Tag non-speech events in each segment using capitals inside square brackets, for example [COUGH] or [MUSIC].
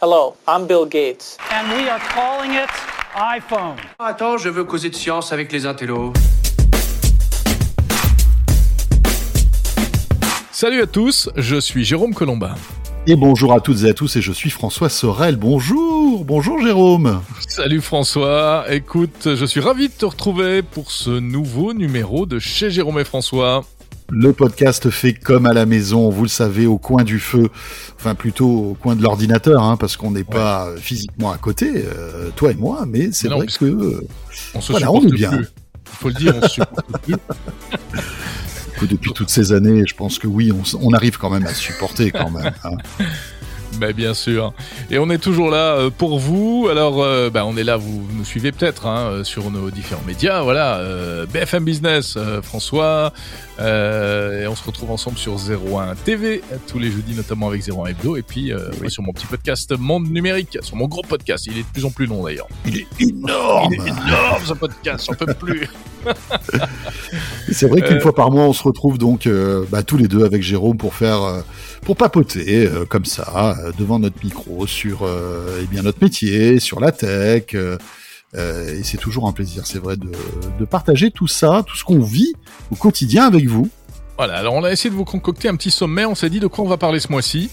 Hello, I'm Bill Gates. And we are calling it iPhone. Attends, je veux causer de science avec les intellos. Salut à tous, je suis Jérôme Colombin. Et bonjour à toutes et à tous, et je suis François Sorel. Bonjour, bonjour Jérôme. Salut François, écoute, je suis ravi de te retrouver pour ce nouveau numéro de chez Jérôme et François. Le podcast fait comme à la maison, vous le savez, au coin du feu, enfin plutôt au coin de l'ordinateur, hein, parce qu'on n'est pas physiquement à côté, euh, toi et moi, mais c'est vrai que euh, on se voilà, on est bien. plus. Il faut le dire, on se supporte plus. [LAUGHS] depuis toutes ces années, je pense que oui, on, arrive quand même à se supporter quand même. hein. Mais bien sûr. Et on est toujours là euh, pour vous. Alors, euh, bah, on est là, vous nous suivez peut-être hein, euh, sur nos différents médias. Voilà, euh, BFM Business, euh, François. et on se retrouve ensemble sur 01 TV tous les jeudis, notamment avec 01 Hebdo. Et puis moi, sur mon petit podcast Monde Numérique, sur mon gros podcast. Il est de plus en plus long d'ailleurs. Il est énorme. Il est énorme ce podcast, j'en peux plus. [LAUGHS] C'est vrai qu'une Euh, fois par mois, on se retrouve donc euh, bah, tous les deux avec Jérôme pour faire, euh, pour papoter comme ça devant notre micro sur eh bien notre métier, sur la tech. et c'est toujours un plaisir, c'est vrai, de, de partager tout ça, tout ce qu'on vit au quotidien avec vous. Voilà, alors on a essayé de vous concocter un petit sommet, on s'est dit de quoi on va parler ce mois-ci.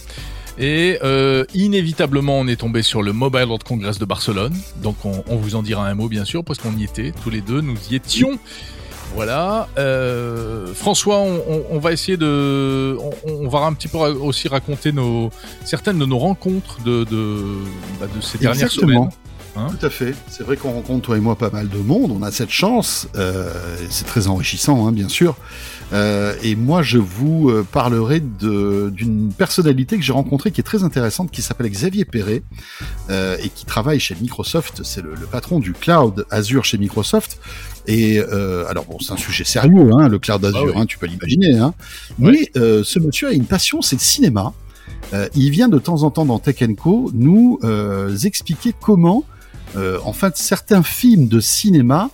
Et euh, inévitablement, on est tombé sur le Mobile World Congress de Barcelone. Donc on, on vous en dira un mot, bien sûr, parce qu'on y était, tous les deux, nous y étions. Voilà. Euh, François, on, on- on va essayer de... On, on va un petit peu aussi raconter nos, certaines de nos rencontres de, de, bah, de ces dernières Exactement. semaines. Hein Tout à fait. C'est vrai qu'on rencontre toi et moi pas mal de monde. On a cette chance. Euh, c'est très enrichissant, hein, bien sûr. Euh, et moi, je vous euh, parlerai d'une personnalité que j'ai rencontrée qui est très intéressante, qui s'appelle Xavier Perret euh, et qui travaille chez Microsoft. C'est le, le patron du cloud Azure chez Microsoft. Et euh, alors bon, c'est un sujet sérieux, hein, le cloud Azure, oui. hein, tu peux l'imaginer. Hein. Mais ce monsieur a une passion, c'est le cinéma. Il vient de temps en temps dans Tech Co nous expliquer comment, en fait, certains films de cinéma,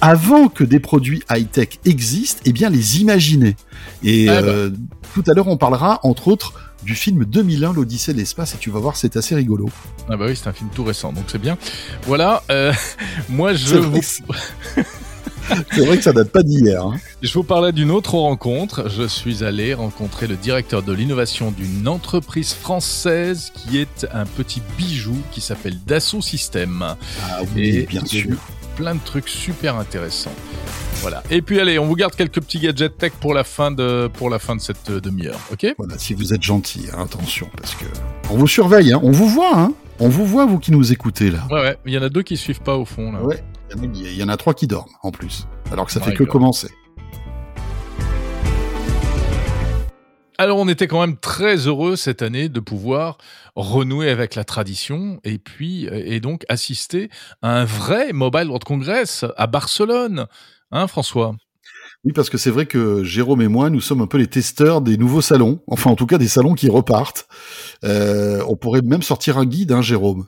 avant que des produits high-tech existent, eh bien les imaginer. Et Ah bah. euh, tout à l'heure, on parlera, entre autres, du film 2001, l'Odyssée de l'espace, et tu vas voir, c'est assez rigolo. Ah bah oui, c'est un film tout récent, donc c'est bien. Voilà, euh, [LAUGHS] moi je C'est vous... vrai, [LAUGHS] C'est vrai que ça date pas d'hier. hein. Je vous parlais d'une autre rencontre. Je suis allé rencontrer le directeur de l'innovation d'une entreprise française qui est un petit bijou qui s'appelle Dassault Systèmes. Ah oui, Et bien sûr. Plein de trucs super intéressants. Voilà. Et puis allez, on vous garde quelques petits gadgets tech pour la fin de, pour la fin de cette euh, demi-heure. Ok? Voilà, si vous êtes gentil, hein, attention, parce que on vous surveille, hein, on vous voit, hein, on vous voit, vous qui nous écoutez là. Ouais, ouais. Il y en a deux qui suivent pas au fond là. Ouais, il y en a- trois qui dorment en plus, alors que ça Ouais, fait que commencer. Alors on était quand même très heureux cette année de pouvoir renouer avec la tradition et puis euh, donc assister à un vrai Mobile World Congress à Barcelone. Hein François? Oui, parce que c'est vrai que Jérôme et moi, nous sommes un peu les testeurs des nouveaux salons, enfin en tout cas des salons qui repartent. Euh, on pourrait même sortir un guide, hein, Jérôme.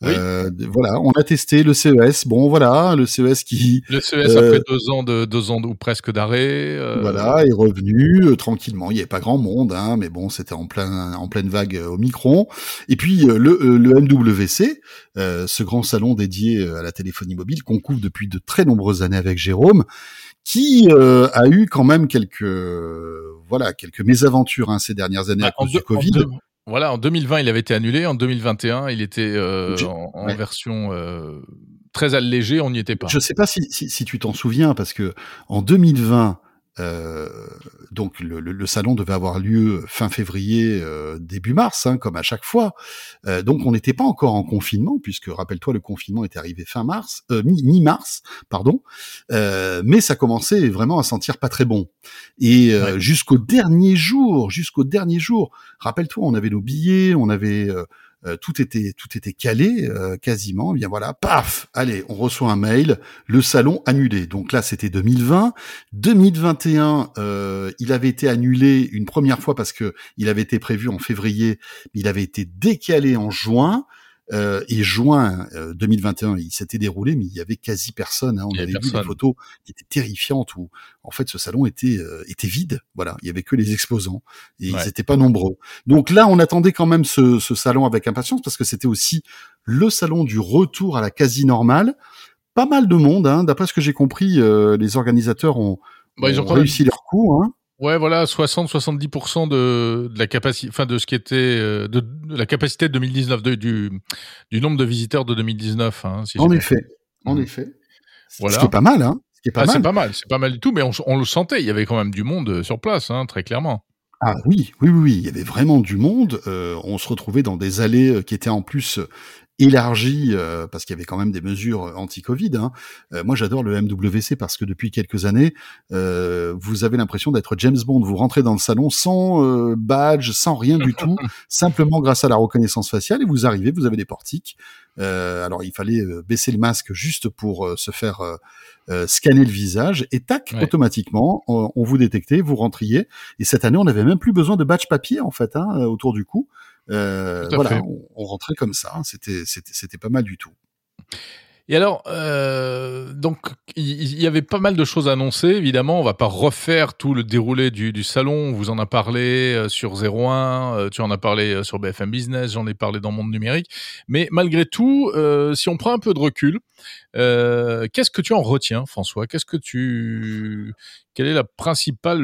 Oui. Euh, voilà, on a testé le CES. Bon, voilà, le CES qui Le CES Euh, après deux ans de deux ans de- ou presque d'arrêt. euh, voilà est revenu euh, tranquillement. Il n'y avait pas grand monde, hein, mais bon, c'était en plein en pleine vague euh, au Micron. Et puis euh, le, euh, le MWC, euh, ce grand salon dédié euh, à la téléphonie mobile qu'on couvre depuis de très nombreuses années avec Jérôme, qui euh, a eu quand même quelques euh, voilà quelques mésaventures hein, ces dernières années à bah, en cause deux- du Covid. en deux- voilà, en 2020 il avait été annulé, en 2021 il était euh, Je- en, en ouais. version euh, très allégée, on n'y était pas. Je sais pas si, si, si tu t'en souviens, parce que en 2020, euh, donc le, le- le salon devait avoir lieu fin février, euh, début mars, hein, comme à chaque fois. Euh, donc on n'était pas encore en confinement, puisque rappelle-toi, le confinement est arrivé fin mars, euh, mi- mi-mars, pardon. Euh, mais ça commençait vraiment à sentir pas très bon. Et euh, Ouais. jusqu'au dernier jour, jusqu'au dernier jour, rappelle-toi, on avait nos billets, on avait euh, tout était tout était calé euh, quasiment. Et bien voilà, paf, allez, on reçoit un mail, le salon annulé. Donc là, c'était 2020. 2021, euh, il avait été annulé une première fois parce que il avait été prévu en février, mais il avait été décalé en juin. Euh, et juin euh, 2021, il s'était déroulé, mais il y avait quasi personne. Hein. On avait vu des photos qui étaient terrifiantes où, en fait, ce salon était euh, était vide. Voilà, il y avait que les exposants et Ouais. ils étaient pas nombreux. Donc là, on attendait quand même ce, ce salon avec impatience parce que c'était aussi le salon du retour à la quasi normale. Pas mal de monde, hein. d'après ce que j'ai compris, euh, les organisateurs ont, Bah, ils ont ont quand même- réussi leur coup. Hein. Ouais, voilà, 60-70% de, de la capacité, enfin de ce qui était euh, de, de la capacité de 2019, de- du du nombre de visiteurs de 2019. Hein, si En effet, en effet. Voilà. Ce qui est pas mal, hein. Ce qui est pas Ah, c'est mal. pas mal, c'est pas mal du tout, mais on, on le sentait, il y avait quand même du monde euh, sur place, hein, très clairement. Ah oui, oui, oui, oui, il y avait vraiment du monde. Euh, on se retrouvait dans des allées qui étaient en plus élargies euh, parce qu'il y avait quand même des mesures euh, anti-Covid. Hein. Euh, moi, j'adore le MWC parce que depuis quelques années, euh, vous avez l'impression d'être James Bond. Vous rentrez dans le salon sans euh, badge, sans rien du tout, [LAUGHS] simplement grâce à la reconnaissance faciale et vous arrivez, vous avez des portiques. Euh, alors, il fallait baisser le masque juste pour se faire scanner le visage et tac, Ouais. automatiquement, on, on vous détectait, vous rentriez. Et cette année, on n'avait même plus besoin de badge papier en fait hein, autour du cou. Euh, voilà, on, on rentrait comme ça. hein. C'était c'était c'était pas mal du tout. Et alors, euh, donc, il y, avait pas mal de choses à annoncer. Évidemment, on va pas refaire tout le déroulé du, du salon. On vous en a parlé euh, sur 01, euh, tu en as parlé sur BFM Business, j'en ai parlé dans Monde Numérique. Mais malgré tout, si on prend un peu de recul, qu'est-ce que tu en retiens, François? Qu'est-ce que tu, quelle est la principale,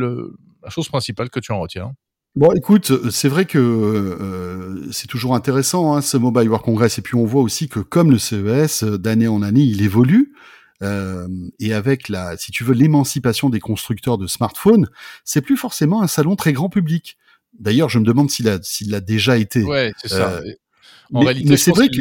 la chose principale que tu en retiens? Bon, écoute, euh, c'est vrai que euh, c'est toujours intéressant hein, ce Mobile World Congress, et puis on voit aussi que comme le CES, euh, d'année en année, il évolue. Euh, et avec la, si tu veux, l'émancipation des constructeurs de smartphones, c'est plus forcément un salon très grand public. D'ailleurs, je me demande s'il a, s'il l'a déjà été. Ouais, c'est ça. En mais- réalité, c'est vrai que-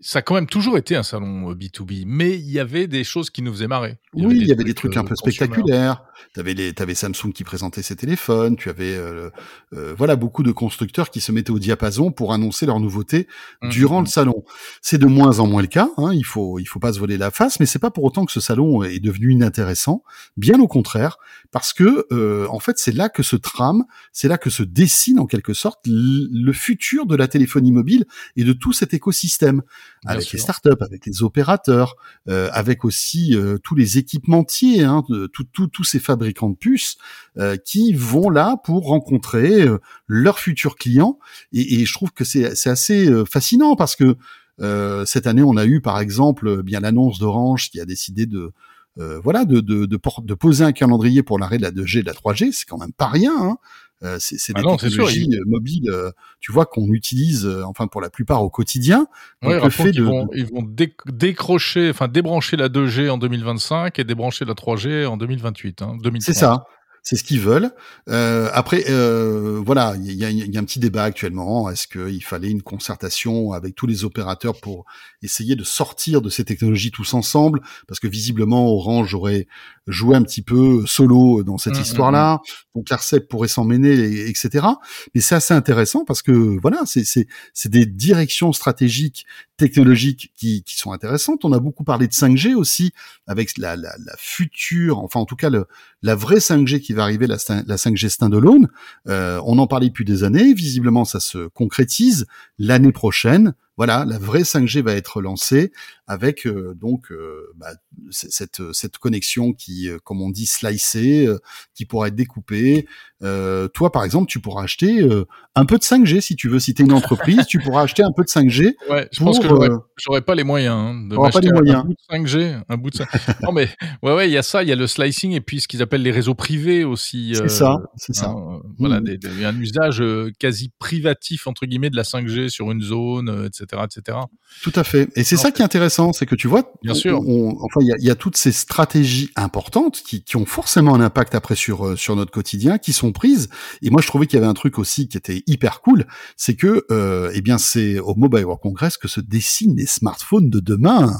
ça a quand même toujours été un salon euh, B2B, mais il y avait des choses qui nous faisaient marrer. Oui, il y avait des trucs euh, un peu consumer. spectaculaires. T'avais les, t'avais Samsung qui présentait ses téléphones. Tu avais, euh, euh, voilà, beaucoup de constructeurs qui se mettaient au diapason pour annoncer leurs nouveautés Mhm. durant le salon. C'est de moins en moins le cas. Hein, il faut, il faut pas se voler la face, mais c'est pas pour autant que ce salon est devenu inintéressant. Bien au contraire, parce que euh, en fait, c'est là que se trame, c'est là que se dessine en quelque sorte le futur de la téléphonie mobile et de tout cet écosystème Bien avec sûr. les startups, avec les opérateurs, euh, avec aussi euh, tous les équipementiers, hein, de- tout- tout- tous ces fabricants de puces euh, qui vont là pour rencontrer euh, leurs futurs clients. Et, et je trouve que c'est assez euh, fascinant parce que euh, cette année, on a eu par exemple bien l'annonce d'Orange qui a décidé de euh, voilà de, de, de, de poser un calendrier pour l'arrêt de la 2G et de la 3G. C'est quand même pas rien. Hein. Euh, c'est c'est Ah des non, sûr, technologies euh, mobiles, euh, tu vois, qu'on utilise, euh, enfin pour la plupart au quotidien. Donc, Ouais, le fait de- vont, ils vont dé- décrocher, enfin débrancher la 2G en 2025 et débrancher la 3G en 2028. Hein, 2030. C'est ça. C'est ce qu'ils veulent. Euh, après, euh, voilà, il y a, y a un petit débat actuellement. Est-ce qu'il fallait une concertation avec tous les opérateurs pour essayer de sortir de ces technologies tous ensemble? Parce que visiblement, Orange aurait joué un petit peu solo dans cette Mm, histoire-là. Donc l'Arcep pourrait s'en mêler, et- etc. Mais c'est assez intéressant parce que voilà, c'est des directions stratégiques, technologiques qui qui sont intéressantes. On a beaucoup parlé de 5G aussi avec la la, la future, enfin en tout cas le la vraie 5G qui va arriver, la, la 5G standalone, euh, on en parlait depuis des années. Visiblement, ça se concrétise l'année prochaine. Voilà, la vraie 5G va être lancée avec euh, donc euh, bah, cette cette connexion qui, euh, comme on dit, slicée, euh, qui pourra être découpée. Euh, toi, par exemple, tu pourras acheter euh, un peu de 5G si tu veux. Si tu es une entreprise, tu pourras acheter un peu de 5G. Ouais, je pour, pense que j'aurais, euh, pas les moyens hein, de pas m'acheter les un- moyens. un bout de 5G, un bout de 5 Non mais ouais ouais, il y a ça, il y a le slicing et puis ce qu'ils appellent les réseaux privés aussi. C'est euh, ça, c'est ça. hein, euh, voilà, des- des- un usage euh, quasi privatif entre guillemets de la 5G sur une zone, euh, etc., etc. Tout à fait. Et c'est ça qui est intéressant, c'est que tu vois, Bien on- sûr. on- enfin, il y a, il y a toutes ces stratégies importantes qui, qui ont forcément un impact après sur euh, sur notre quotidien, qui sont prises. Et moi, je trouvais qu'il y avait un truc aussi qui était hyper cool, c'est que, euh, eh bien, c'est au Mobile World Congress que se dessinent les smartphones de demain.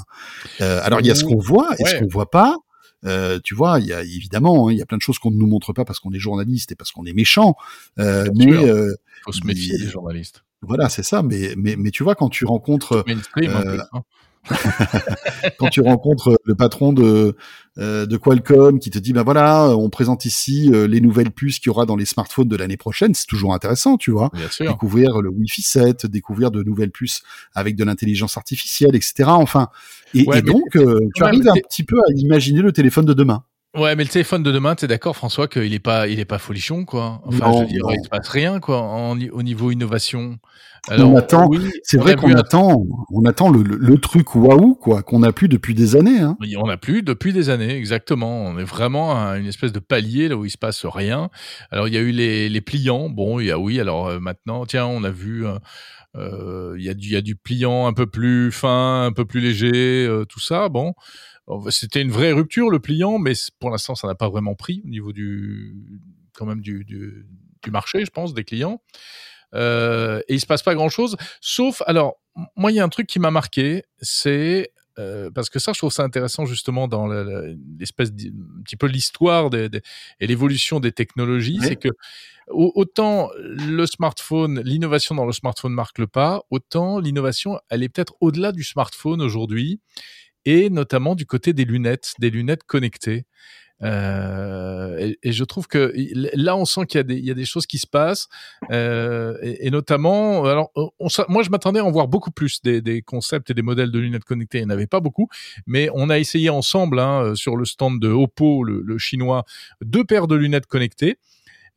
Euh, alors, il y a ce qu'on voit et ce qu'on voit pas. Euh, tu vois, il y a évidemment, hein, il y a plein de choses qu'on ne nous montre pas parce qu'on est journaliste et parce qu'on est méchant. Euh, mais euh, Faut se méfier il- des journalistes. Voilà, c'est ça. Mais mais mais tu vois, quand tu rencontres euh, hein. [LAUGHS] quand tu rencontres le patron de euh, de Qualcomm qui te dit ben voilà, on présente ici euh, les nouvelles puces qu'il y aura dans les smartphones de l'année prochaine, c'est toujours intéressant, tu vois. Bien sûr. Découvrir le Wi-Fi 7, découvrir de nouvelles puces avec de l'intelligence artificielle, etc. Enfin, et, Ouais, et mais donc euh, tu Ouais, arrives un petit peu à imaginer le téléphone de demain. Ouais, mais le téléphone de demain, t'es d'accord, François, qu'il est pas, il est pas folichon, quoi? Enfin, Non, je veux dire, non. il se passe rien, quoi, en, au niveau innovation. On attend- oui, C'est vrai qu'on attend, on attend le, le, le truc waouh quoi, qu'on n'a plus depuis des années. Hein. Oui, On n'a plus depuis des années, exactement. On est vraiment à une espèce de palier là où il se passe rien. Alors il y a eu les, les pliants. Bon, il y a oui. Alors euh, maintenant, tiens, on a vu. euh, euh, il y a du il y a du pliant un peu plus fin, un peu plus léger, euh, tout ça. Bon, c'était une vraie rupture le pliant, mais pour l'instant ça n'a pas vraiment pris au niveau du quand même du, du, du marché, je pense, des clients. Euh, et il se passe pas grand chose, sauf alors moi il y a un truc qui m'a marqué, c'est euh, parce que ça, je trouve ça intéressant justement dans l'espèce d'- un petit peu l'histoire des- des- et l'évolution des technologies, c'est que au- autant le smartphone, l'innovation dans le smartphone marque le pas, autant l'innovation, elle est peut-être au-delà du smartphone aujourd'hui et notamment du côté des lunettes, des lunettes connectées. Euh, et, je trouve que là, on sent qu'il y a des, choses qui se passent, euh, et, notamment, alors, moi, je m'attendais à en voir beaucoup plus des, concepts et des modèles de lunettes connectées. Il n'y en avait pas beaucoup, mais on a essayé ensemble hein, euh, sur le stand de Oppo, le chinois, deux paires de lunettes connectées.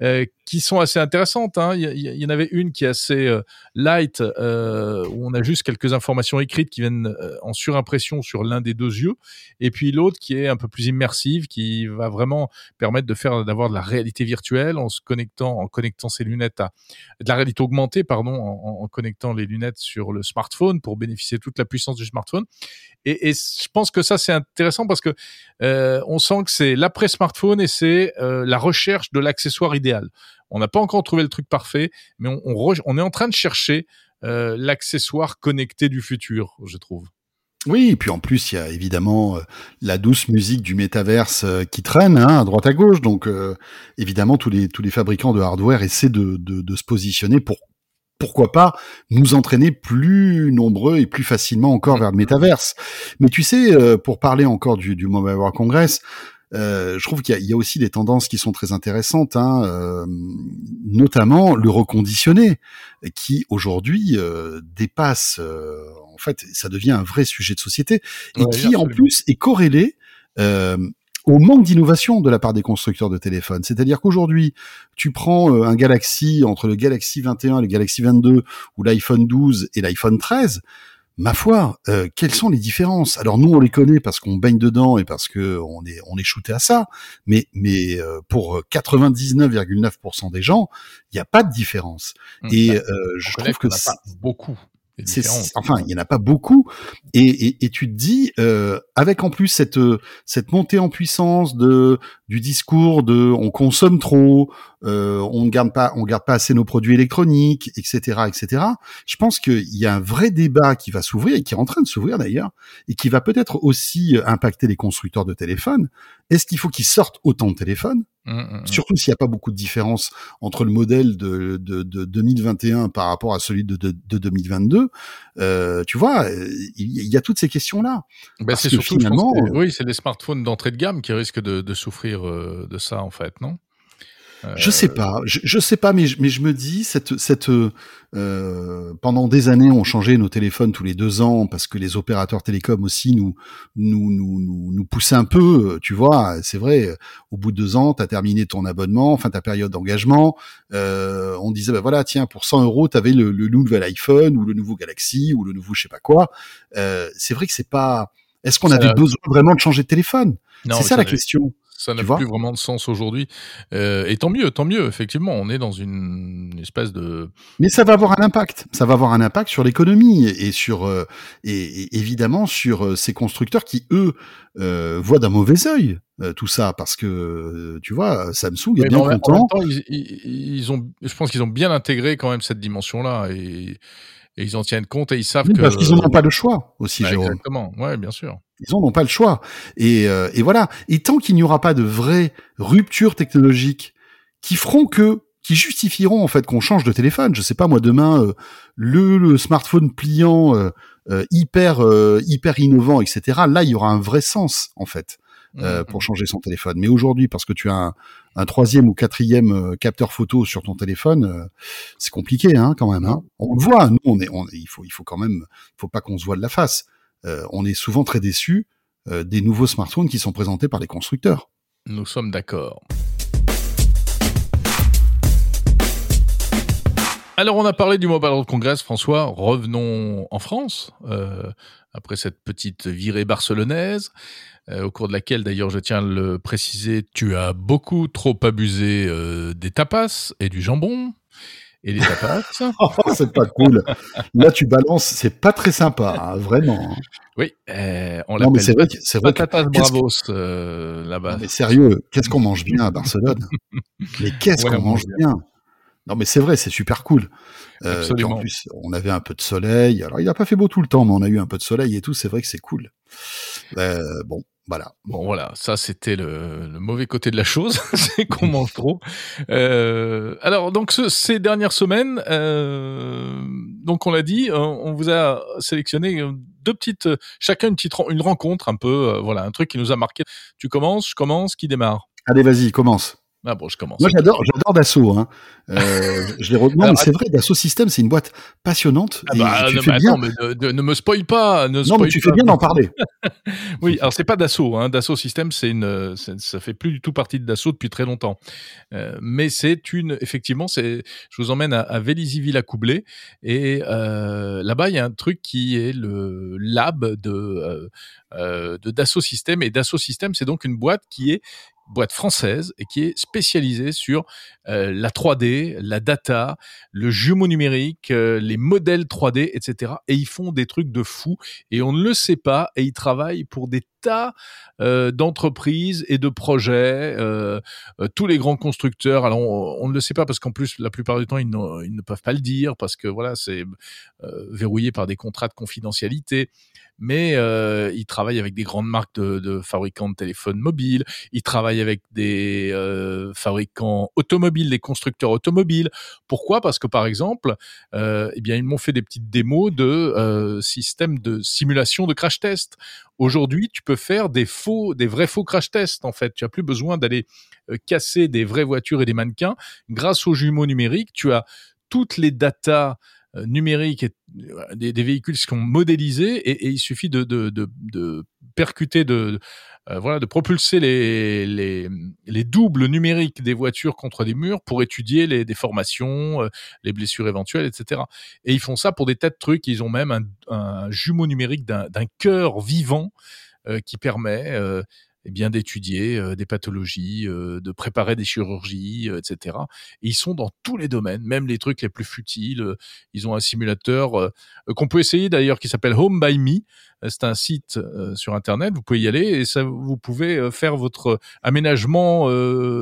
Euh, qui sont assez intéressantes. hein. Il, y, en avait une qui est assez euh, light, euh, où on a juste quelques informations écrites qui viennent en surimpression sur l'un des deux yeux, et puis l'autre qui est un peu plus immersive, qui va vraiment permettre de faire d'avoir de la réalité virtuelle en se connectant, en connectant ses lunettes à de la réalité augmentée, pardon, en, connectant les lunettes sur le smartphone pour bénéficier de toute la puissance du smartphone. Et, et je pense que ça c'est intéressant parce que on sent que c'est l'après smartphone et c'est la recherche de l'accessoire idéal. On n'a pas encore trouvé le truc parfait, mais on, est en train de chercher euh, l'accessoire connecté du futur, je trouve. Oui, et puis en plus, il y a évidemment euh, la douce musique du métaverse euh, qui traîne hein, à droite à gauche. Donc, évidemment, tous les tous les fabricants de hardware essaient de, de, se positionner pour pourquoi pas nous entraîner plus nombreux et plus facilement encore vers le métaverse. Mais tu sais, pour parler encore du, du Mobile World Congress, euh, je trouve qu'il y, y a aussi des tendances qui sont très intéressantes, hein, euh, notamment le reconditionné, qui aujourd'hui euh, dépasse, euh, en fait, ça devient un vrai sujet de société, et Ouais, qui en plus est corrélé euh, au manque d'innovation de la part des constructeurs de téléphones. C'est-à-dire qu'aujourd'hui, tu prends un Galaxy entre le Galaxy 21 et le Galaxy 22, ou l'iPhone 12 et l'iPhone 13, ma foi, euh, quelles sont les différences? Alors nous, on les connaît parce qu'on baigne dedans et parce que on est on est shooté à ça. Mais mais euh, pour 99,9% des gens, il n'y a pas de différence. Et Bah, euh, je trouve que pas beaucoup. Enfin il y en a pas beaucoup. Et, et, et tu te dis euh, avec en plus cette euh, cette montée en puissance de du discours de on consomme trop euh, on ne garde pas on garde pas assez nos produits électroniques etc etc je pense qu'il y a un vrai débat qui va s'ouvrir et qui est en train de s'ouvrir d'ailleurs et qui va peut-être aussi euh, impacter les constructeurs de téléphones. Est-ce qu'il faut qu'ils sortent autant de téléphones? Hum, hum, hum. surtout s'il n'y a pas beaucoup de différence entre le modèle de, de, de 2021 par rapport à celui de, de, de 2022, euh, tu vois, euh, il y, a toutes ces questions-là. Parce c'est que finalement, que c'est- oui, c'est les smartphones d'entrée de gamme qui risquent de, souffrir euh, de ça, en fait, non? Euh, Je sais pas, je, je sais pas, mais je, mais je me dis cette cette euh, pendant des années on changeait nos téléphones tous les deux ans parce que les opérateurs télécoms aussi nous nous nous nous, nous poussaient un peu, tu vois. C'est vrai, au bout de deux ans, t'as terminé ton abonnement, enfin ta période d'engagement. Euh, on disait bah voilà, tiens pour 100 euros t'avais le, le nouvel iPhone ou le nouveau Galaxy ou le nouveau je sais pas quoi. Euh, c'est vrai que c'est pas. Est-ce qu'on avait besoin vraiment de changer de téléphone? C'est ça la question. Ça n'a plus vraiment de sens aujourd'hui. Euh, et tant mieux, tant mieux. Effectivement, on est dans une espèce de. Mais ça va avoir un impact. Ça va avoir un impact sur l'économie et, sur euh, et, et évidemment sur euh, ces constructeurs qui eux euh, voient d'un mauvais œil tout ça parce que tu vois Samsung est Mais bien en content. même temps, ils, ils- ils ont, je pense qu'ils ont bien intégré quand même cette dimension-là et, et ils en tiennent compte et ils savent Oui, que. parce qu'ils n'en ont pas le choix aussi, Bah, Jérôme. exactement. Ouais, bien sûr. Ils en ont pas le choix. Et, euh, et voilà. Et tant qu'il n'y aura pas de vraie rupture technologique qui feront que qui justifieront en fait qu'on change de téléphone. Je sais pas moi demain euh, le, le, smartphone pliant euh, euh, hyper hyper innovant, etc. Là, il y aura un vrai sens en fait mmh. pour changer son téléphone. Mais aujourd'hui, parce que tu as un, un troisième ou quatrième capteur photo sur ton téléphone, c'est compliqué hein, quand même. Hein. On le voit. Nous, on est, on, il faut il faut quand même, faut pas qu'on se voit de la face. On est souvent très déçus des nouveaux smartphones qui sont présentés par les constructeurs. Nous sommes d'accord. Alors on a parlé du Mobile World Congress, François. Revenons en France euh, après cette petite virée barcelonaise, euh, au cours de laquelle d'ailleurs je tiens à le préciser, tu as beaucoup trop abusé euh, des tapas et du jambon et des tapas. [LAUGHS] oh, c'est pas cool. Là tu balances, c'est pas très sympa, hein, vraiment. Oui, on l'appelle. c'est vrai, c'est vrai. Patatas bravos là-bas. Mais sérieux, qu'est-ce qu'on mange bien à Barcelone? Mais qu'est-ce qu'on mange bien non, mais c'est vrai, c'est super cool. Euh, en plus, on avait un peu de soleil. Alors, il n'a pas fait beau tout le temps, mais on a eu un peu de soleil et tout. C'est vrai que c'est cool. Euh, bon, voilà. Bon, voilà. Ça, c'était le, le, mauvais côté de la chose. [LAUGHS] c'est qu'on mange trop. Euh, alors, donc, ce, ces dernières semaines, euh, donc, on l'a dit, on, vous a sélectionné deux petites, chacun une petite une rencontre, un peu, euh, voilà, un truc qui nous a marqué. Tu commences, je commence, qui démarre? Allez, vas-y, commence. Ah bon, je commence. Moi, j'adore, j'adore Dassault. Hein. Euh, je les mais c'est vrai, Dassault System, c'est une boîte passionnante. Ah bah, tu fais bien... mais ne, me spoil pas. Ne non, mais tu fais bien d'en parler. [LAUGHS] oui, alors c'est pas Dassault. Hein. Dassault System, c'est une, ça fait plus du tout partie de Dassault depuis très longtemps. Euh, mais c'est une, effectivement, c'est, je vous emmène à, à Vélizy-Villacoublay et euh, là-bas, il y a un truc qui est le lab de de Dassault System et Dassault System, c'est donc une boîte qui est boîte française et qui est spécialisée sur euh, la 3D, la data, le jumeau numérique, euh, les modèles 3D, etc. Et ils font des trucs de fou et on ne le sait pas et ils travaillent pour des euh, d'entreprises et de projets, tous les grands constructeurs. Alors on, ne le sait pas parce qu'en plus la plupart du temps ils, ils, ne peuvent pas le dire parce que voilà c'est verrouillé par des contrats de confidentialité mais euh, il travaille avec des grandes marques de, de, fabricants de téléphones mobiles, il travaille avec des euh, fabricants automobiles, des constructeurs automobiles. Pourquoi? Parce que par exemple, euh, eh bien ils m'ont fait des petites démos de euh, systèmes de simulation de crash test. Aujourd'hui, tu peux faire des faux, des vrais faux crash tests. En fait, tu as plus besoin d'aller euh, casser des vraies voitures et des mannequins. Grâce aux jumeaux numériques, tu as toutes les datas euh, numériques et euh, des, véhicules qui sont modélisés et, et il suffit de percuter, de, euh, voilà, de propulser les, les, les, doubles numériques des voitures contre des murs pour étudier les déformations, les blessures éventuelles, etc. Et ils font ça pour des tas de trucs. Ils ont même un, un jumeau numérique d'un cœur vivant qui permet eh bien d'étudier euh, des pathologies, euh, de préparer des chirurgies, euh, etc. Et ils sont dans tous les domaines, même les trucs les plus futiles. ils ont un simulateur qu'on peut essayer d'ailleurs qui s'appelle Home by Me. C'est un site sur internet, vous pouvez y aller et ça, vous pouvez faire votre aménagement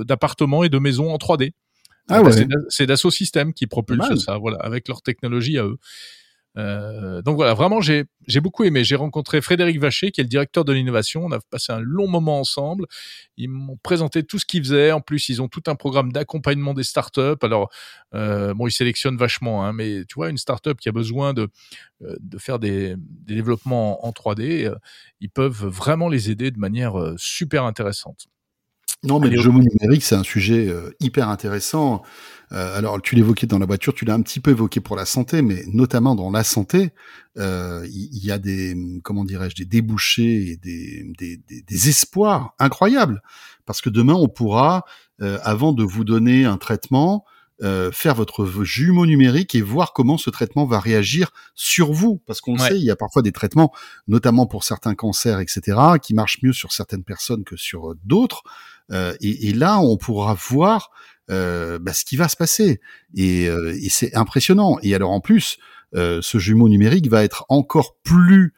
d'appartement et de maison en 3D. Ah ouais. C'est Dassault Systèmes qui propulse ça, voilà, avec leur technologie à eux. Euh, donc voilà, vraiment, j'ai beaucoup aimé. J'ai rencontré Frédéric Vacher, qui est le directeur de l'innovation. On a passé un long moment ensemble. Ils m'ont présenté tout ce qu'ils faisaient. En plus, ils ont tout un programme d'accompagnement des startups. Alors, euh, bon, ils sélectionnent vachement, hein, mais tu vois, une startup qui a besoin de, euh, de faire des, des développements en 3D, euh, ils peuvent vraiment les aider de manière super intéressante. Non, mais le jeu numérique, c'est un sujet hyper intéressant. Euh, alors, tu l'évoquais dans la voiture, tu l'as un petit peu évoqué pour la santé, mais notamment dans la santé, euh, il y, a des, comment dirais-je, des débouchés et des, des, des, des, espoirs incroyables. Parce que demain, on pourra, euh, avant de vous donner un traitement, euh, faire votre jumeau numérique et voir comment ce traitement va réagir sur vous. Parce qu'on sait, il y a parfois des traitements, notamment pour certains cancers, etc., qui marchent mieux sur certaines personnes que sur d'autres. Euh, et, et, là, on pourra voir euh, bah, ce qui va se passer. Et, euh, et c'est impressionnant. Et alors en plus, ce jumeau numérique va être encore plus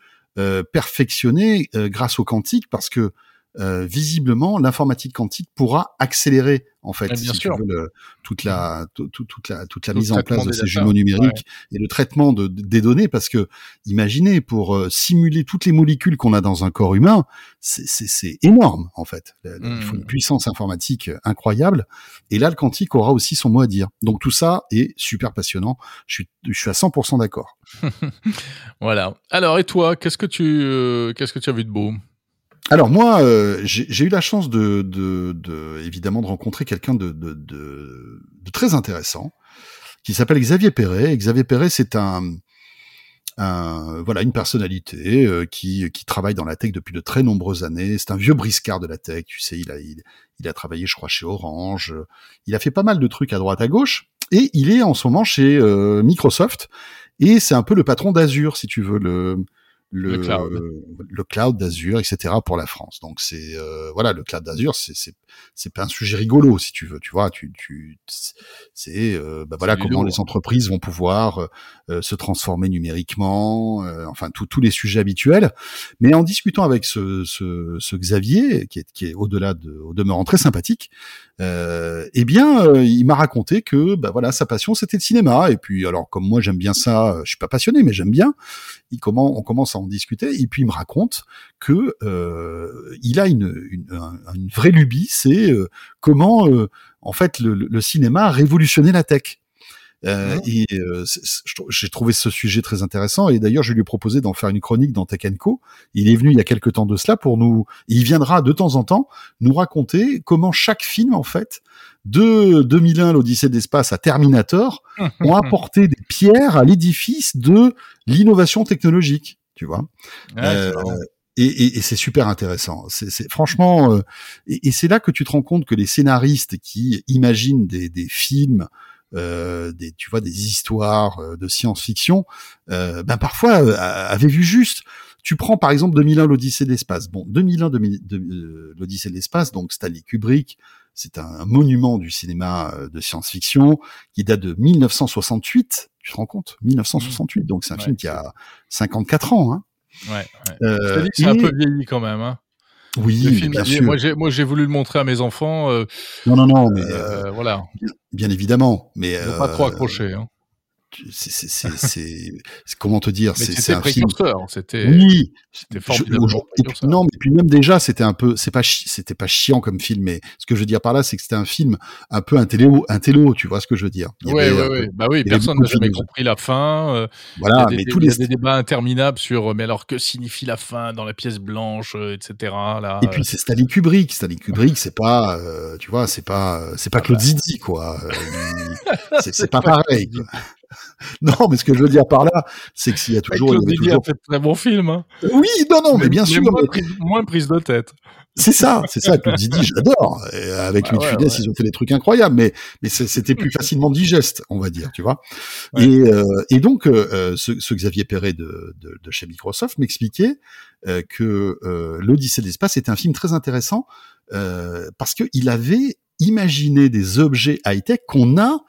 perfectionné grâce au quantique parce que euh, visiblement, l'informatique quantique pourra accélérer en fait, bien si sûr. tu veux, le- toute la tout- tout- toute la toute la Tout mise en place de ces jumeaux numériques et le traitement de, des données, parce que imaginez pour euh, simuler toutes les molécules qu'on a dans un corps humain, c'est- énorme en fait. Il faut une puissance informatique euh, incroyable. Et là, le quantique aura aussi son mot à dire. Donc tout ça est super passionnant. Je suis je suis à 100% d'accord. [LAUGHS] Voilà. Alors, et toi, qu'est-ce que tu, euh, qu'est-ce que tu as vu de beau? Alors moi, euh, j'ai eu la chance de, de, de- évidemment de rencontrer quelqu'un de, de, très intéressant qui s'appelle Xavier Perret. Xavier Perret, c'est un, un voilà une personnalité euh, qui qui travaille dans la tech depuis de très nombreuses années. C'est un vieux briscard de la tech. Tu sais, il a il a travaillé, je crois, chez Orange. Il a fait pas mal de trucs à droite à gauche. Et il est en ce moment chez euh, Microsoft. Et c'est un peu le patron d'Azure, si tu veux, le, le, Le cloud. le cloud d'Azure, etc. pour la France. Donc c'est euh, voilà, le cloud d'Azure, c'est c'est c'est pas un sujet rigolo, si tu veux. Tu vois, tu tu c'est euh, bah voilà comment lourd. les entreprises vont pouvoir euh, se transformer numériquement, euh, enfin tous tous les sujets habituels. Mais en discutant avec ce ce, ce Xavier, qui est qui est au-delà de au demeurant très sympathique, euh, eh bien, euh, il m'a raconté que bah voilà sa passion c'était le cinéma. Et puis alors comme moi j'aime bien ça, je suis pas passionné mais j'aime bien. Il comment on commence à en discuter et puis il me raconte que euh, il a une une, un- une vraie lubie, c'est euh, comment euh, en fait le, le- cinéma a révolutionné la tech. Euh, Mhm. Et euh, j'ai trouvé ce sujet très intéressant et d'ailleurs je lui ai proposé d'en faire une chronique dans Tech Co. Il est venu il y a quelque temps de cela pour nous. Il viendra de temps en temps nous raconter comment chaque film en fait de 2001 l'Odyssée de l'espace à Terminator [LAUGHS] ont apporté des pierres à l'édifice de l'innovation technologique. Tu vois. Ouais, Euh, et, et- et c'est super intéressant. C'est franchement, euh, et, et c'est là que tu te rends compte que les scénaristes qui imaginent des, des films, euh, des, tu vois, des histoires de science-fiction, euh, ben parfois avaient vu juste. Tu prends par exemple 2001 l'Odyssée de l'espace. Bon, 2001 2000 de- euh, l'Odyssée de l'espace, donc Stanley Kubrick, c'est un, un monument du cinéma euh, de science-fiction qui date de 1968. Tu te rends compte? 1968, donc c'est un Ouais, film qui a 54 ans. Hein. Ouais, ouais. Euh, c'est un peu vieilli quand même. Hein. Oui, film, bien sûr. moi, j'ai, voulu le montrer à mes enfants. euh, Non, non, non, mais euh, voilà, bien évidemment. Mais ils pas trop accroché. Hein. C'est- comment te dire C'est un film. précurseur. C'était, Oui, c'était non, mais puis même déjà, c'était un peu, c'est pas, c'était pas chiant comme film, mais ce que je veux dire par là, c'est que c'était un film un peu un télo, un télo, tu vois ce que je veux dire y Ouais, ouais, peu- ouais. Bah oui, personne n'a jamais compris la fin. euh, Voilà, des, mais tous il y les. a des débats interminables sur, euh, mais alors que signifie la fin dans la pièce blanche, euh, etc. Là, Et puis c'est Stanley Kubrick. Stanley Kubrick, c'est pas, euh, tu vois, c'est pas, euh, c'est pas Claude Zidi, quoi. Euh, c'est pas [LAUGHS] pareil. [LAUGHS] Non, mais ce que je veux dire par là, c'est que s'il y a toujours, il y Claude toujours. a fait de très bon film. Hein. Oui, non, non, mais bien sûr. moins, mais- prise, moins prise de tête. C'est ça, c'est ça. Claude Zidi, j'adore. Avec Bah Louis de ouais, Funès, ouais. ils ont fait des trucs incroyables, mais c'était plus facilement digeste, on va dire, tu vois. Ouais. Et euh, et donc euh, ce, ce Xavier Perret de, de, de chez Microsoft m'expliquait euh, que euh, l'Odyssée de l'espace était un film très intéressant euh, parce que il avait imaginé des objets high tech qu'on a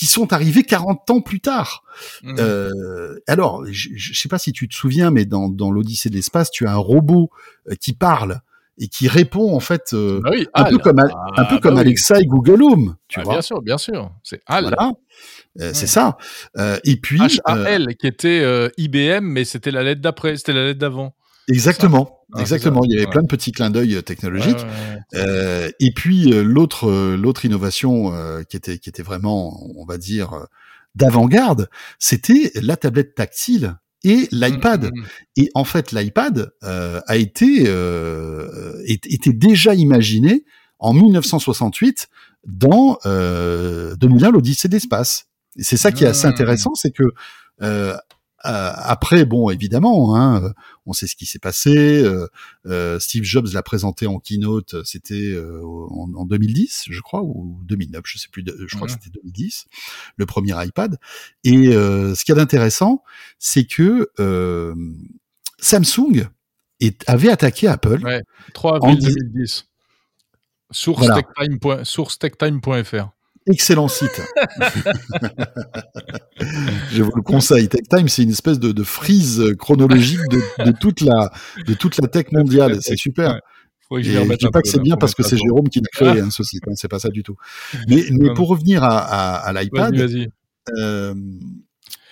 qui sont arrivés 40 ans plus tard. Mhm. Euh, alors, je, je sais pas si tu te souviens, mais dans, dans l'Odyssée de l'espace, tu as un robot euh, qui parle et qui répond en fait euh, Bah oui, un, Al. peu comme, Al- Ah, un peu bah comme oui. Alexa et Google Home, tu Ah, vois. Bien sûr, bien sûr. C'est HAL. Voilà, Euh, c'est Ouais. ça. Euh, et puis, euh, H-A-L, qui était euh, IBM, mais c'était la lettre d'après, c'était la lettre d'avant. Exactement, Ah, exactement. Il y avait Ouais. plein de petits clins d'œil euh, technologiques. ouais, ouais. Euh, et puis euh, l'autre euh, l'autre innovation euh, qui était qui était vraiment, on va dire, d'avant-garde, c'était la tablette tactile et l'iPad. Mhm, mhm. Et en fait, l'iPad euh, a été euh, était déjà imaginé en 1968 dans euh, 2001 l'Odyssée de l'espace. Et c'est ça qui est assez intéressant, c'est que après, bon, évidemment, hein, euh, on sait ce qui s'est passé. euh, euh, Steve Jobs l'a présenté en keynote, c'était euh, en, en 2010, je crois, ou 2009, je sais plus. Je crois que c'était 2010, le premier iPad. Et euh, ce qu'il y a d'intéressant, c'est que euh, Samsung est- avait attaqué Apple. Ouais. 3 En avril dis- 2010. Source Voilà. techtime point- source techtime.fr. Excellent site. [LAUGHS] Je vous le conseille. TechTime, c'est une espèce de, de frise chronologique de, de toute la de toute la tech mondiale. C'est super. Ouais. Je, remette dis pas que c'est bien parce que c'est. Jérôme qui l'a créé, hein, ce site. hein, c'est pas ça du tout. [LAUGHS] Mais, pour revenir à, à, à Vas-y, l'iPad, euh,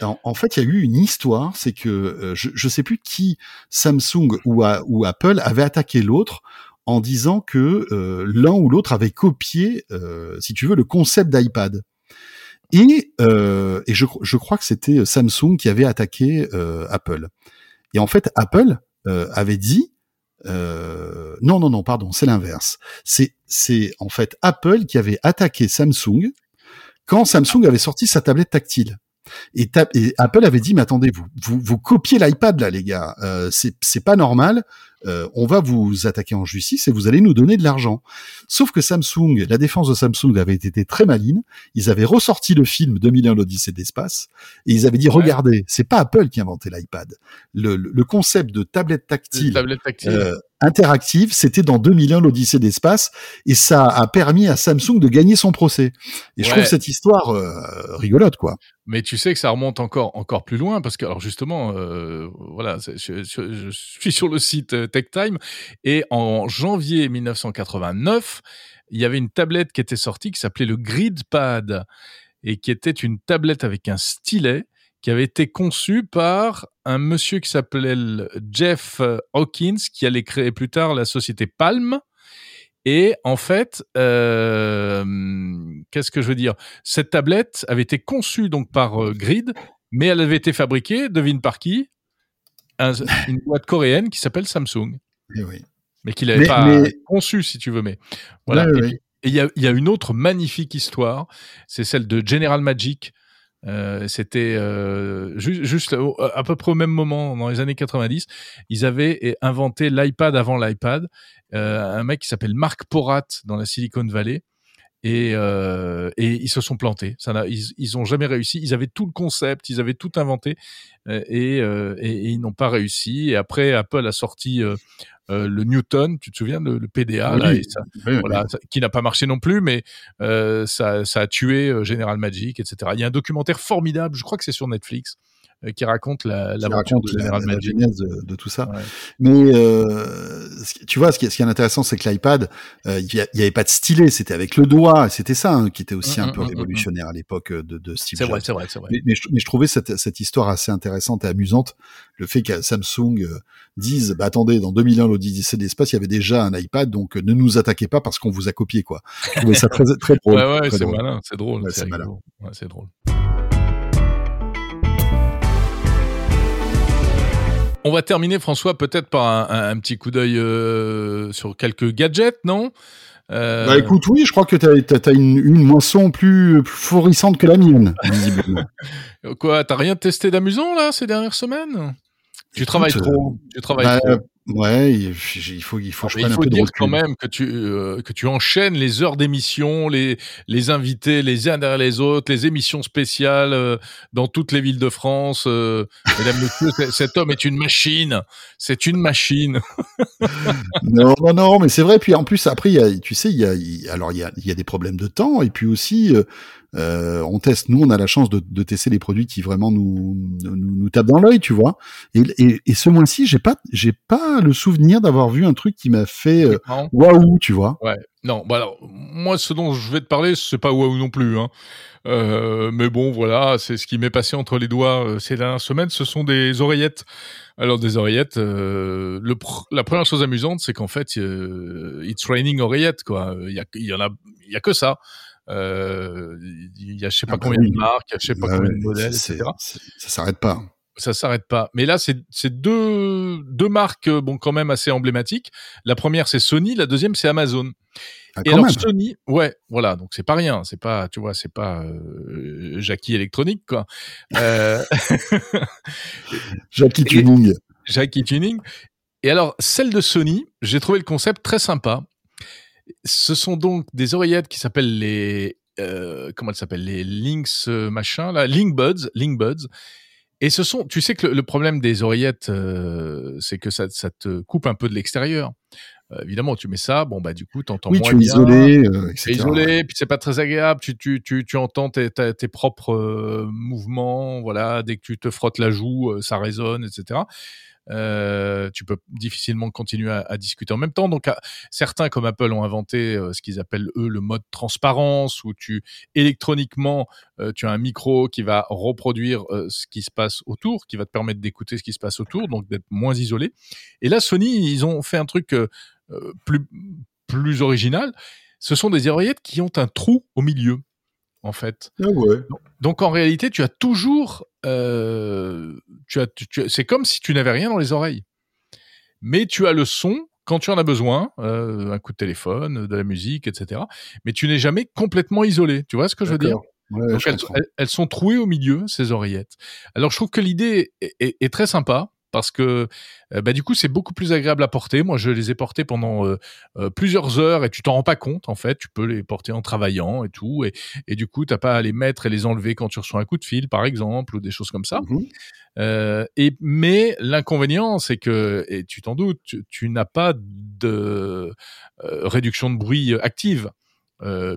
en, en fait, il y a eu une histoire, c'est que euh, je, je sais plus qui, Samsung ou Apple, avait attaqué l'autre en disant que euh, l'un ou l'autre avait copié, euh, si tu veux, le concept d'iPad. Et, euh, et je, je crois que c'était Samsung qui avait attaqué Apple. Et en fait, Apple avait dit non, non, non, pardon, c'est l'inverse. C'est, c'est en fait Apple qui avait attaqué Samsung quand Samsung avait sorti sa tablette tactile. Et, Apple avait dit, mais attendez, vous, vous, vous copiez l'iPad là, les gars. Euh, c'est, pas normal. Euh, on va vous attaquer en justice et vous allez nous donner de l'argent. Sauf que Samsung, la défense de Samsung avait été très maline. Ils avaient ressorti le film 2001 l'Odyssée de l'espace et ils avaient dit, Ouais. regardez, c'est pas Apple qui a inventé l'iPad. Le, le, le concept de tablette tactile Tablette tactile. euh, interactive, c'était dans 2001 l'Odyssée d'espace et ça a permis à Samsung de gagner son procès. Et je trouve cette histoire euh, rigolote, quoi. Mais tu sais que ça remonte encore encore plus loin parce que alors justement euh, voilà je, suis sur le site euh, TechTime et en janvier 1989 il y avait une tablette qui était sortie qui s'appelait le GridPad et qui était une tablette avec un stylet qui avait été conçue par un monsieur qui s'appelait Jeff Hawkins qui allait créer plus tard la société Palm et en fait euh, qu'est-ce que je veux dire? Cette tablette avait été conçue donc par euh, Grid, mais elle avait été fabriquée, devine par qui? Un- Une boîte coréenne qui s'appelle Samsung, Eh oui. mais qui l'avait pas mais- conçue, si tu veux. Mais voilà. Et il y a, il y a une autre magnifique histoire, c'est celle de General Magic. Euh, C'était euh, ju- juste à peu près au même moment, dans les années 90, ils avaient inventé l'iPad avant l'iPad. Euh, un mec qui s'appelle Marc Porat dans la Silicon Valley et, euh, et ils se sont plantés. Ça ils, ils ont jamais réussi. Ils avaient tout le concept, ils avaient tout inventé euh, et, euh, et, et ils n'ont pas réussi. Et après, Apple a sorti le Newton, tu te souviens, le, le PDA, là, Oui, et ça, oui, oui. voilà, ça- qui n'a pas marché non plus, mais ça, ça a tué General Magic, etc. Il y a un documentaire formidable, je crois que c'est sur Netflix, qui raconte la- qui raconte de la, General la Magic. genèse de, de tout ça. Ouais. Mais euh, tu vois, ce qui est, ce qui est intéressant, c'est que l'iPad, euh, il y, a- il y avait pas de stylet, c'était avec le doigt. C'était ça hein, qui était aussi Mm, un mm, peu mm, révolutionnaire à l'époque euh, de, de Steve C'est Jobs. vrai, c'est vrai, c'est vrai. Mais, mais je, mais je trouvais cette, cette histoire assez intéressante et amusante. Le fait que Samsung euh, dise, bah attendez, dans 2001, l'Odyssée de l'espace, il y avait déjà un iPad, donc euh, ne nous attaquez pas parce qu'on vous a copié, quoi. Je trouvais ça très, très [LAUGHS] drôle. Ouais, ouais, c'est malin, c'est drôle. Ouais, c'est drôle. On va terminer, François, peut-être par un, un- un petit coup d'œil euh, sur quelques gadgets, non? Euh, Bah écoute, oui, je crois que t'as as, une, une moisson plus, plus florissante que la mienne, visiblement. [LAUGHS] Quoi, t'as rien testé d'amusant là ces dernières semaines? Tu travailles trop. Tu travailles Bah, trop. ouais, il faut, il faut que je prenne il un faut de dire recul. quand même que tu euh, que tu enchaînes les heures d'émission, les les invités les uns derrière les autres, les émissions spéciales euh, dans toutes les villes de France. euh, mesdames, messieurs, c- cet homme est une machine. C'est une machine. [LAUGHS] Non, non, non, mais c'est vrai. Puis en plus, après, il y a, tu sais, il y a, il- alors il y a, il y a des problèmes de temps, et puis aussi, euh, on teste. Nous, on a la chance de, de tester les produits qui vraiment nous, nous, nous tapent dans l'œil, tu vois. Et, et, et ce mois-ci, j'ai pas, j'ai pas le souvenir d'avoir vu un truc qui m'a fait euh, waouh, tu vois. Ouais. Non, bah alors, moi, ce dont je vais te parler, c'est pas waouh non plus. Hein. Euh, mais bon, voilà, c'est ce qui m'est passé entre les doigts euh, ces dernières semaines. Ce sont des oreillettes. Alors, des oreillettes. euh, le pr- la première chose amusante, c'est qu'en fait, euh, it's raining oreillettes, quoi. Il y, a, il y en a, il y a que ça. Euh, il y a je sais pas combien de marques, je sais pas combien de modèles, etc. Ça s'arrête pas. ça s'arrête pas. Mais là, c'est deux deux marques bon quand même assez emblématiques. La première c'est Sony, la deuxième c'est Amazon. Ah, Et alors même. Sony, ouais, voilà, donc c'est pas rien, c'est pas, tu vois, c'est pas euh, Jackie électronique quoi. Euh, [LAUGHS] Jackie Tuning. Jackie Tuning. Et alors celle de Sony, j'ai trouvé le concept très sympa. Ce sont donc des oreillettes qui s'appellent les euh, comment elles s'appellent? Les Lynx euh, machin là, Link Buds, Link Buds. Et ce sont, tu sais que le, le problème des oreillettes, euh, c'est que ça, ça te coupe un peu de l'extérieur. Euh, évidemment, tu mets ça, bon bah du coup, t'entends Oui, moins tu es isolé, etc. C'est isolé, puis c'est pas très agréable. Tu, tu, tu, tu entends tes, tes, tes propres mouvements, voilà. Dès que tu te frottes la joue, ça résonne, etc. Euh, tu peux difficilement continuer à, à, discuter en même temps. Donc, certains comme Apple ont inventé euh, ce qu'ils appellent eux le mode transparence, où tu électroniquement euh, tu as un micro qui va reproduire ce qui se passe autour, qui va te permettre d'écouter ce qui se passe autour, donc d'être moins isolé. Et là, Sony, ils ont fait un truc plus plus original. Ce sont des oreillettes qui ont un trou au milieu en fait. Ah ouais. Donc en réalité, tu as toujours, euh, tu as, c'est comme si tu n'avais rien dans les oreilles, mais tu as le son quand tu en as besoin, euh, un coup de téléphone, de la musique, etc. Mais tu n'es jamais complètement isolé. Tu vois ce que je veux dire? Ouais, elles, sont trouées au milieu ces oreillettes. Alors je trouve que l'idée est très sympa parce que euh, bah, du coup c'est beaucoup plus agréable à porter. Moi je les ai portés pendant euh, euh, plusieurs heures et tu t'en rends pas compte en fait. Tu peux les porter en travaillant et tout et, et du coup t'as pas à les mettre et les enlever quand tu reçois un coup de fil par exemple ou des choses comme ça. Mmh et mais l'inconvénient c'est que et tu t'en doutes tu, n'as pas de réduction de bruit active.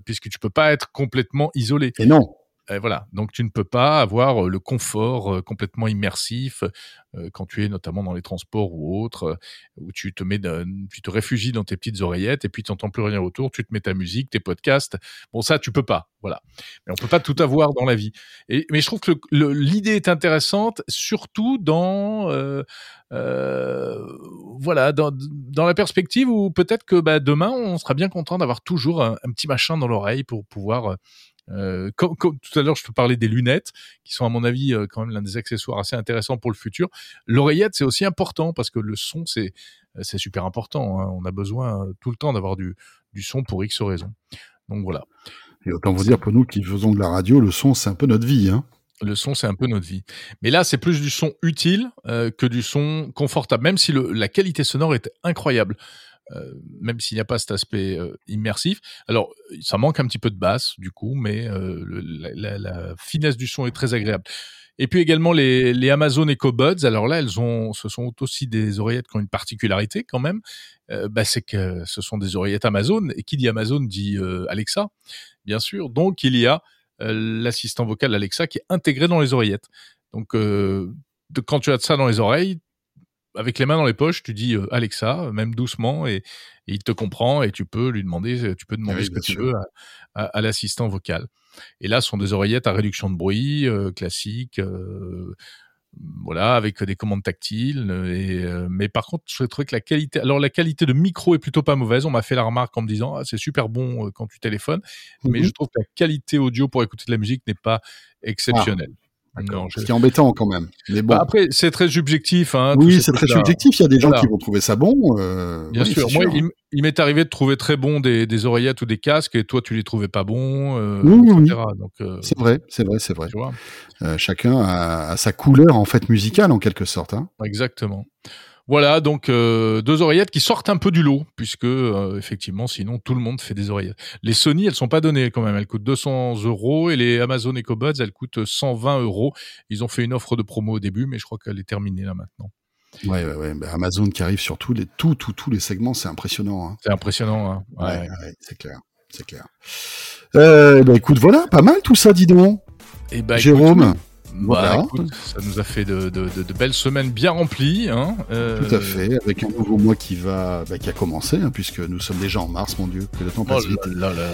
puisque tu peux pas être complètement isolé. Et non, voilà, donc tu ne peux pas avoir le confort complètement immersif quand tu es notamment dans les transports ou autres, où tu te mets, tu te réfugies dans tes petites oreillettes et puis tu n'entends plus rien autour, tu te mets ta musique, tes podcasts. Bon, ça, tu peux pas, voilà. Mais on peut pas tout avoir dans la vie. Et, mais je trouve que l'idée est intéressante, surtout dans, euh, voilà, dans, la perspective où peut-être que bah, demain, on sera bien content d'avoir toujours un, petit machin dans l'oreille pour pouvoir euh, comme, tout à l'heure, je te parlais des lunettes, qui sont à mon avis euh, quand même l'un des accessoires assez intéressants pour le futur. L'oreillette, c'est aussi important parce que le son, c'est euh, c'est super important. Hein. On a besoin tout le temps d'avoir du, du son pour X raisons. Donc voilà. Et autant vous dire, pour nous qui faisons de la radio, le son, c'est un peu notre vie. Hein le son, c'est un peu notre vie. Mais là, c'est plus du son utile que du son confortable, même si le, la qualité sonore est incroyable. Euh, même s'il n'y a pas cet aspect euh, immersif. Alors, ça manque un petit peu de basse, du coup, mais euh, la, finesse du son est très agréable. Et puis également les, Amazon EcoBuds. Alors là, elles ont, ce sont aussi des oreillettes qui ont une particularité quand même. bah, c'est que ce sont des oreillettes Amazon. Et qui dit Amazon dit Alexa, bien sûr. Donc il y a l'assistant vocal Alexa qui est intégré dans les oreillettes. Donc quand tu as ça dans les oreilles, avec les mains dans les poches, tu dis euh, Alexa, même doucement, et, il te comprend et tu peux lui demander, euh, tu peux demander ce que tu veux à, l'assistant vocal. Et là, ce sont des oreillettes à réduction de bruit euh, classiques, voilà, avec des commandes tactiles. Et, mais par contre, je trouve que la qualité, alors la qualité de micro est plutôt pas mauvaise. On m'a fait la remarque en me disant, ah, c'est super bon quand tu téléphones, mais mhm. je trouve que la qualité audio pour écouter de la musique n'est pas exceptionnelle. Non, Ce qui est embêtant quand même. Mais bon. Bah, après, c'est très subjectif. Hein, oui, c'est très subjectif. Il y a des gens qui vont trouver ça bon. Euh, Bien sûr. Moi, il, m'est arrivé de trouver très bon des, des, oreillettes ou des casques, et toi, tu les trouvais pas bons, euh, oui, etc. Donc, euh, c'est vrai, c'est vrai, c'est vrai. Chacun a, a, sa couleur en fait musicale en quelque sorte. Hein. Exactement. Voilà, donc euh, deux oreillettes qui sortent un peu du lot, puisque euh, effectivement, sinon tout le monde fait des oreillettes. Les Sony, elles sont pas données quand même, elles coûtent 200 euros, et les Amazon EcoBuds, elles coûtent 120 euros. Ils ont fait une offre de promo au début, mais je crois qu'elle est terminée là maintenant. Ouais, ouais, ouais. Bah, Amazon qui arrive sur tous les, tout, tout, tous les segments, c'est impressionnant. Hein. C'est impressionnant, hein. ouais, ouais, c'est clair, c'est clair. Euh, bah écoute, voilà, pas mal tout ça, dis donc. Et eh bah, Jérôme? Voilà. ça nous a fait de, de, de, belles semaines bien remplies. Hein euh... Tout à fait, avec un nouveau mois qui va, bah, qui a commencé, hein, puisque nous sommes déjà en mars, mon Dieu, que le temps passe oh vite. Là, là,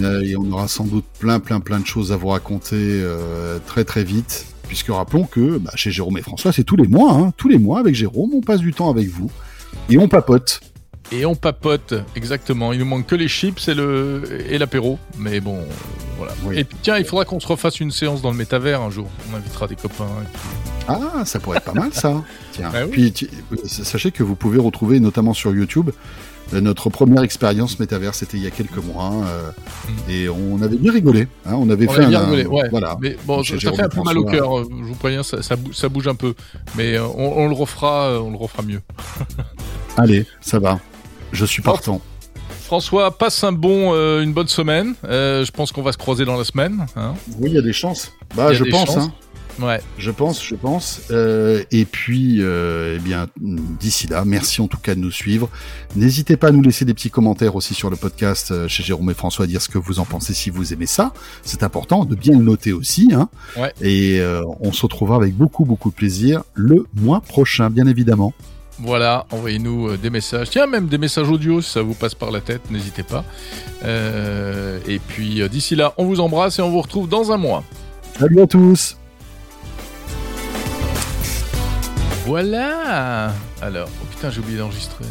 là, Et on aura sans doute plein, plein, plein de choses à vous raconter euh, très, très vite. Puisque rappelons que bah, chez Jérôme et François, c'est tous les mois, hein, tous les mois avec Jérôme, on passe du temps avec vous et on papote. Et on papote, exactement. Il nous manque que les chips et le et l'apéro. Mais bon, voilà. Et puis, tiens, il faudra qu'on se refasse une séance dans le métavers un jour. On invitera des copains. Ah, ça pourrait être pas mal ça. [LAUGHS] Tiens. Bah puis sachez que vous pouvez retrouver notamment sur YouTube euh, notre première expérience métavers, c'était il y a quelques mois, euh, mm. et on avait bien rigolé. Hein, on avait fait bien rigolé, ouais. Voilà. Mais bon, ça fait un peu mal au cœur. Euh, je vous préviens, ça, ça, bouge un peu, mais on, on, le refera, on le refera mieux. [LAUGHS] Allez, ça va. Je suis partant. François, passe un bon, euh, une bonne semaine. Euh, je pense qu'on va se croiser dans la semaine. Hein. Oui, il y a des chances. Bah, je pense. Hein. Ouais. Je pense, je pense. Euh, et puis, eh bien, d'ici là, merci en tout cas de nous suivre. N'hésitez pas à nous laisser des petits commentaires aussi sur le podcast chez Jérôme et François, à dire ce que vous en pensez si vous aimez ça. C'est important de bien le noter aussi. Hein. Ouais. Et on se retrouvera avec beaucoup, beaucoup de plaisir le mois prochain, bien évidemment. Voilà, envoyez-nous euh, des messages. Tiens, même des messages audio si ça vous passe par la tête, n'hésitez pas. Euh, et puis euh, d'ici là, on vous embrasse et on vous retrouve dans un mois. Salut à tous Voilà Alors, oh putain, j'ai oublié d'enregistrer.